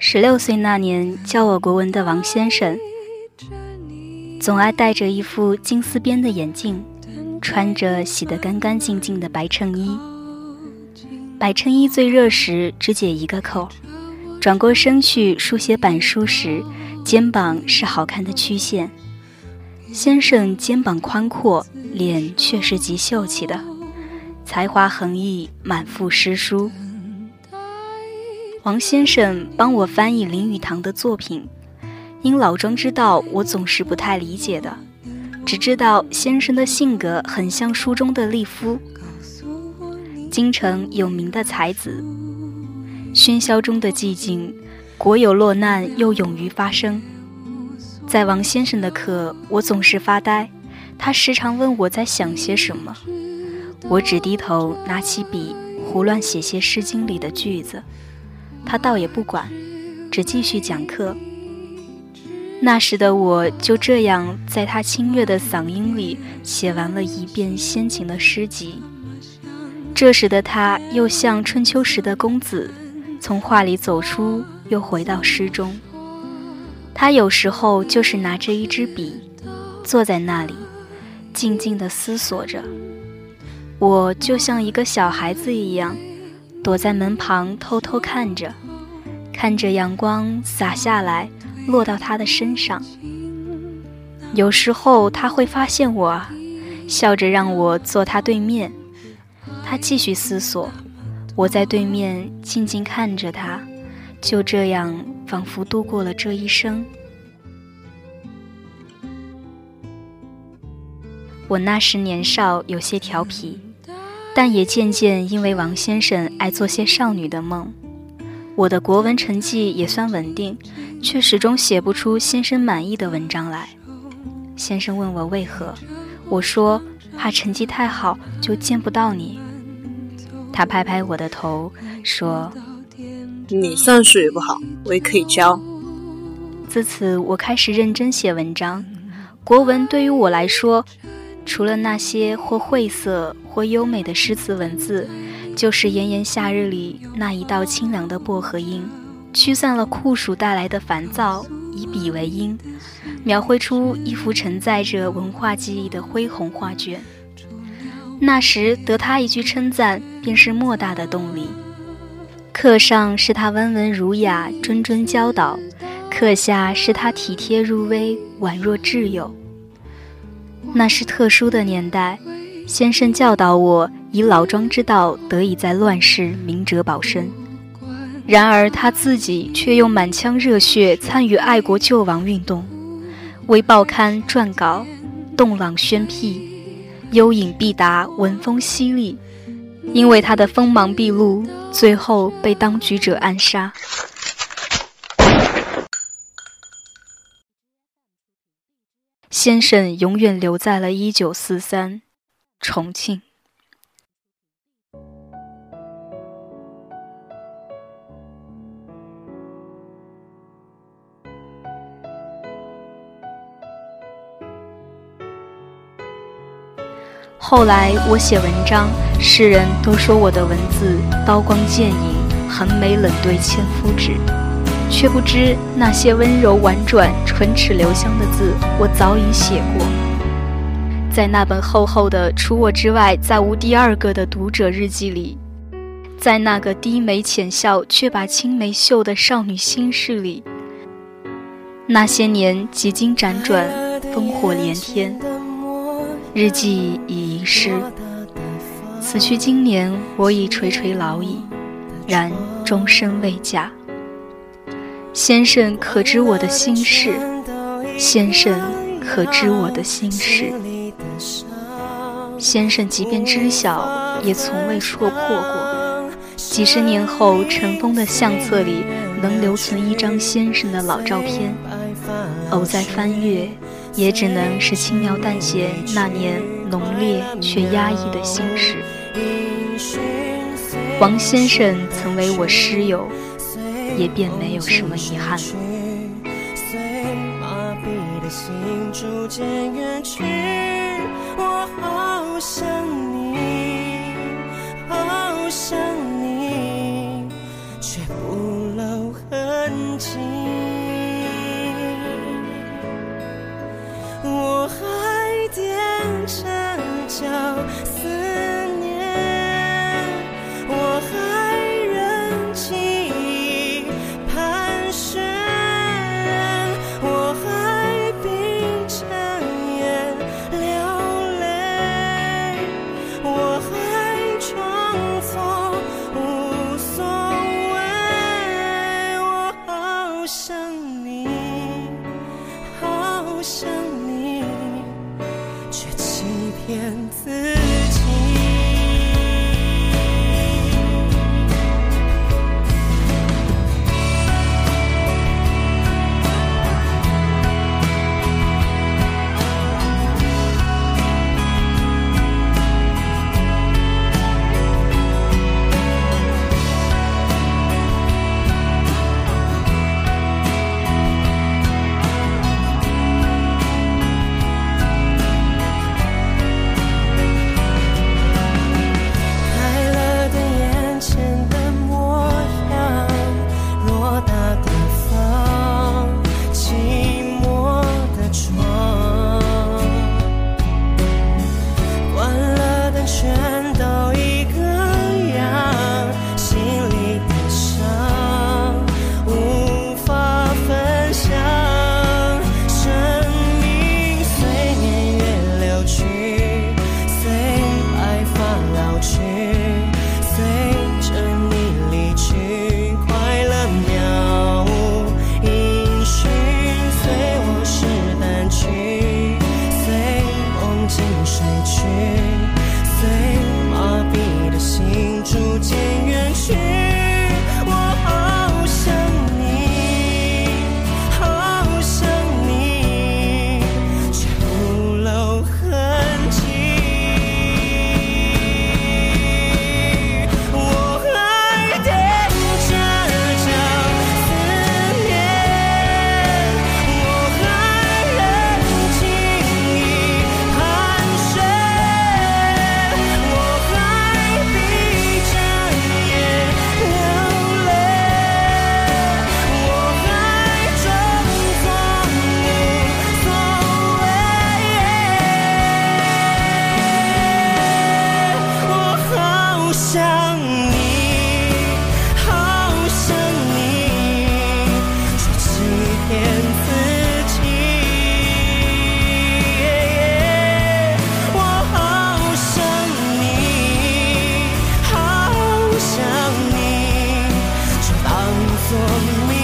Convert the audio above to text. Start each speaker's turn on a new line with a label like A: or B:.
A: 十六岁那年，教我国文的王先生，总爱戴着一副金丝边的眼镜，穿着洗得干干净净的白衬衣。白衬衣最热时只解一个扣，转过身去书写板书时，肩膀是好看的曲线。先生肩膀宽阔，脸却是极秀气的，才华横溢，满腹诗书。王先生帮我翻译林语堂的作品，因老庄知道我总是不太理解的，只知道先生的性格很像书中的利夫，京城有名的才子。喧嚣中的寂静，国有落难又勇于发声。在王先生的课，我总是发呆，他时常问我在想些什么，我只低头拿起笔胡乱写些《诗经》里的句子。他倒也不管，只继续讲课。那时的我就这样在他清越的嗓音里写完了一遍先秦的诗集。这时的他又像春秋时的公子，从画里走出，又回到诗中。他有时候就是拿着一支笔，坐在那里，静静地思索着。我就像一个小孩子一样。躲在门旁偷偷看着，看着阳光洒下来，落到他的身上。有时候他会发现我，笑着让我坐他对面。他继续思索，我在对面静静看着他，就这样仿佛度过了这一生。我那时年少，有些调皮。但也渐渐因为王先生爱做些少女的梦，我的国文成绩也算稳定，却始终写不出先生满意的文章来。先生问我为何，我说怕成绩太好就见不到你。他拍拍我的头说：“
B: 你算术也不好，我也可以教。”
A: 自此，我开始认真写文章。国文对于我来说，除了那些或晦涩。或优美的诗词文字，就是炎炎夏日里那一道清凉的薄荷音，驱散了酷暑带来的烦躁。以笔为音，描绘出一幅承载着文化记忆的恢宏画卷。那时得他一句称赞，便是莫大的动力。课上是他温文儒雅、谆谆教导；课下是他体贴入微、宛若挚友。那是特殊的年代。先生教导我，以老庄之道，得以在乱世明哲保身。然而他自己却用满腔热血参与爱国救亡运动，为报刊撰稿，动朗宣辟，幽隐必达，文风犀利。因为他的锋芒毕露，最后被当局者暗杀。先生永远留在了一九四三。重庆。后来我写文章，世人都说我的文字刀光剑影，横眉冷对千夫指，却不知那些温柔婉转、唇齿留香的字，我早已写过。在那本厚厚的、除我之外再无第二个的读者日记里，在那个低眉浅笑却把青梅嗅的少女心事里，那些年几经辗转，烽火连天，日记已遗失。此去经年，我已垂垂老矣，然终身未嫁。先生可知我的心事？先生可知我的心事？先生即便知晓，也从未戳破过。几十年后，尘封的相册里能留存一张先生的老照片，偶在翻阅，也只能是轻描淡写那年浓烈却压抑的心事。王先生曾为我师友，也便没有什么遗憾。随麻痹的心逐渐远去我好想你好想你却不露痕
C: 迹。沉睡去，随麻痹的心逐渐。想你，好想你，却欺骗自己。我好想你，好想你，却放纵你。